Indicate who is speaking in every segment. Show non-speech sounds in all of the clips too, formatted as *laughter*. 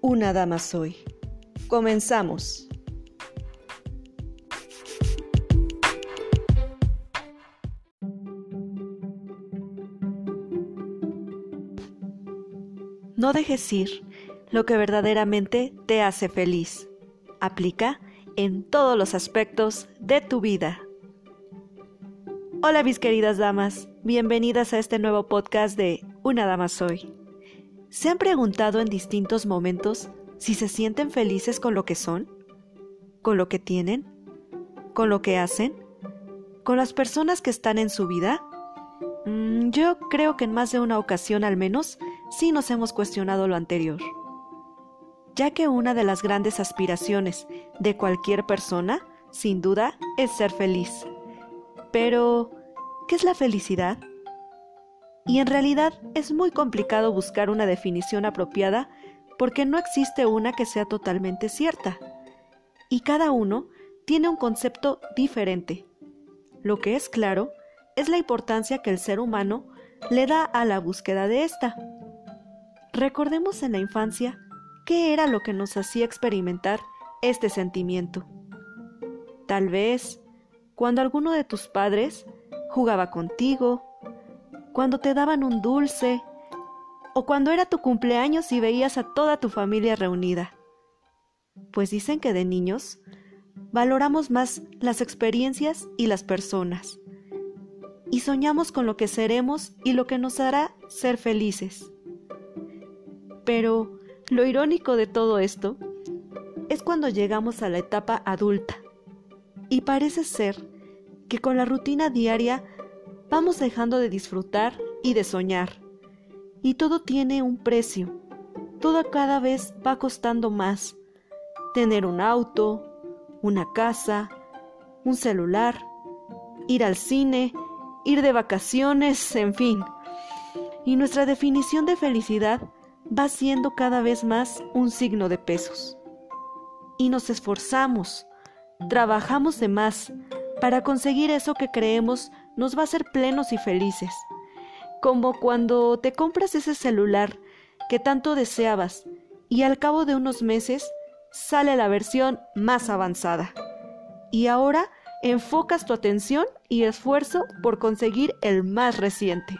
Speaker 1: Una Dama Soy. Comenzamos. No dejes ir lo que verdaderamente te hace feliz. Aplica en todos los aspectos de tu vida. Hola mis queridas damas, bienvenidas a este nuevo podcast de Una Dama Soy. ¿Se han preguntado en distintos momentos si se sienten felices con lo que son? ¿Con lo que tienen? ¿Con lo que hacen? ¿Con las personas que están en su vida? Mm, yo creo que en más de una ocasión al menos sí nos hemos cuestionado lo anterior ya que una de las grandes aspiraciones de cualquier persona, sin duda, es ser feliz. Pero, ¿qué es la felicidad? Y en realidad es muy complicado buscar una definición apropiada porque no existe una que sea totalmente cierta. Y cada uno tiene un concepto diferente. Lo que es claro es la importancia que el ser humano le da a la búsqueda de esta. Recordemos en la infancia qué era lo que nos hacía experimentar este sentimiento. Tal vez cuando alguno de tus padres jugaba contigo, cuando te daban un dulce, o cuando era tu cumpleaños y veías a toda tu familia reunida. Pues dicen que de niños valoramos más las experiencias y las personas, y soñamos con lo que seremos y lo que nos hará ser felices. Pero, lo irónico de todo esto es cuando llegamos a la etapa adulta y parece ser que con la rutina diaria vamos dejando de disfrutar y de soñar. Y todo tiene un precio. Todo cada vez va costando más. Tener un auto, una casa, un celular, ir al cine, ir de vacaciones, *laughs* en fin. Y nuestra definición de felicidad va siendo cada vez más un signo de pesos. Y nos esforzamos, trabajamos de más para conseguir eso que creemos nos va a hacer plenos y felices. Como cuando te compras ese celular que tanto deseabas y al cabo de unos meses sale la versión más avanzada. Y ahora enfocas tu atención y esfuerzo por conseguir el más reciente.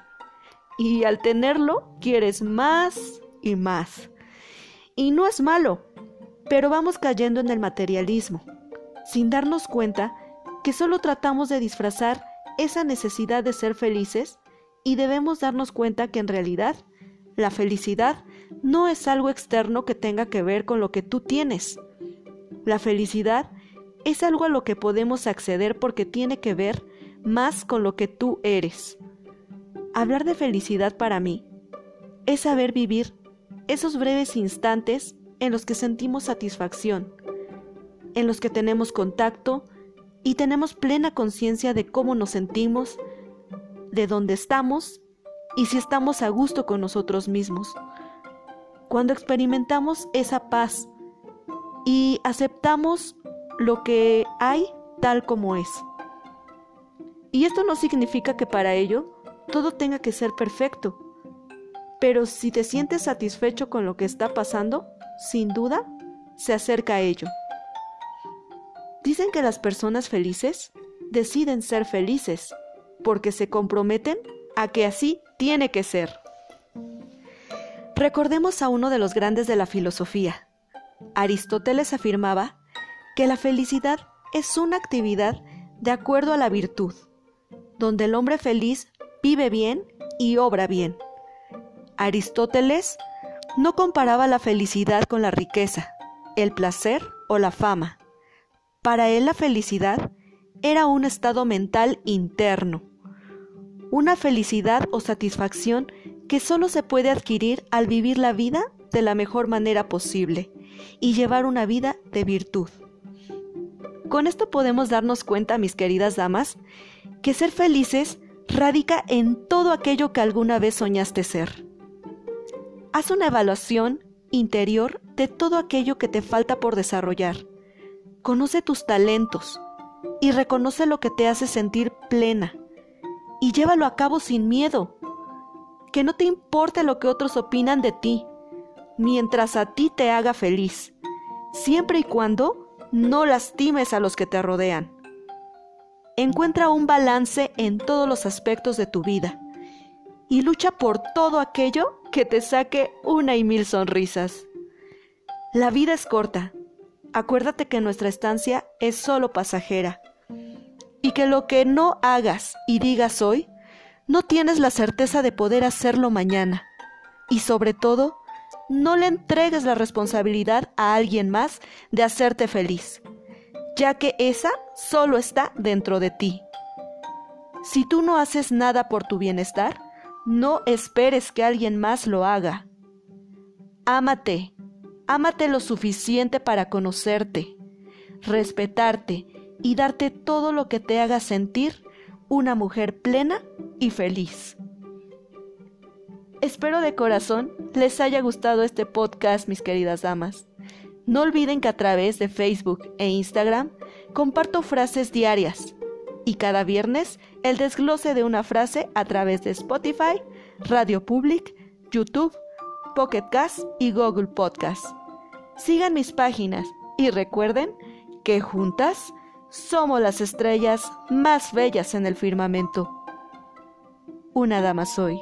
Speaker 1: Y al tenerlo, quieres más y más. Y no es malo, pero vamos cayendo en el materialismo, sin darnos cuenta que solo tratamos de disfrazar esa necesidad de ser felices y debemos darnos cuenta que en realidad la felicidad no es algo externo que tenga que ver con lo que tú tienes. La felicidad es algo a lo que podemos acceder porque tiene que ver más con lo que tú eres. Hablar de felicidad para mí es saber vivir esos breves instantes en los que sentimos satisfacción, en los que tenemos contacto y tenemos plena conciencia de cómo nos sentimos, de dónde estamos y si estamos a gusto con nosotros mismos. Cuando experimentamos esa paz y aceptamos lo que hay tal como es. Y esto no significa que para ello todo tenga que ser perfecto pero si te sientes satisfecho con lo que está pasando, sin duda, se acerca a ello. Dicen que las personas felices deciden ser felices porque se comprometen a que así tiene que ser. Recordemos a uno de los grandes de la filosofía. Aristóteles afirmaba que la felicidad es una actividad de acuerdo a la virtud, donde el hombre feliz vive bien y obra bien. Aristóteles no comparaba la felicidad con la riqueza, el placer o la fama. Para él la felicidad era un estado mental interno, una felicidad o satisfacción que solo se puede adquirir al vivir la vida de la mejor manera posible y llevar una vida de virtud. Con esto podemos darnos cuenta, mis queridas damas, que ser felices radica en todo aquello que alguna vez soñaste ser. Haz una evaluación interior de todo aquello que te falta por desarrollar. Conoce tus talentos y reconoce lo que te hace sentir plena y llévalo a cabo sin miedo. Que no te importe lo que otros opinan de ti, mientras a ti te haga feliz, siempre y cuando no lastimes a los que te rodean. Encuentra un balance en todos los aspectos de tu vida y lucha por todo aquello que te saque una y mil sonrisas. La vida es corta. Acuérdate que nuestra estancia es solo pasajera y que lo que no hagas y digas hoy, no tienes la certeza de poder hacerlo mañana. Y sobre todo, no le entregues la responsabilidad a alguien más de hacerte feliz, ya que esa solo está dentro de ti. Si tú no haces nada por tu bienestar, no esperes que alguien más lo haga. Ámate, ámate lo suficiente para conocerte, respetarte y darte todo lo que te haga sentir una mujer plena y feliz. Espero de corazón les haya gustado este podcast, mis queridas damas. No olviden que a través de Facebook e Instagram comparto frases diarias y cada viernes el desglose de una frase a través de Spotify, Radio Public, YouTube, Pocket Cast y Google Podcast. Sigan mis páginas y recuerden que juntas somos las estrellas más bellas en el firmamento. Una dama soy.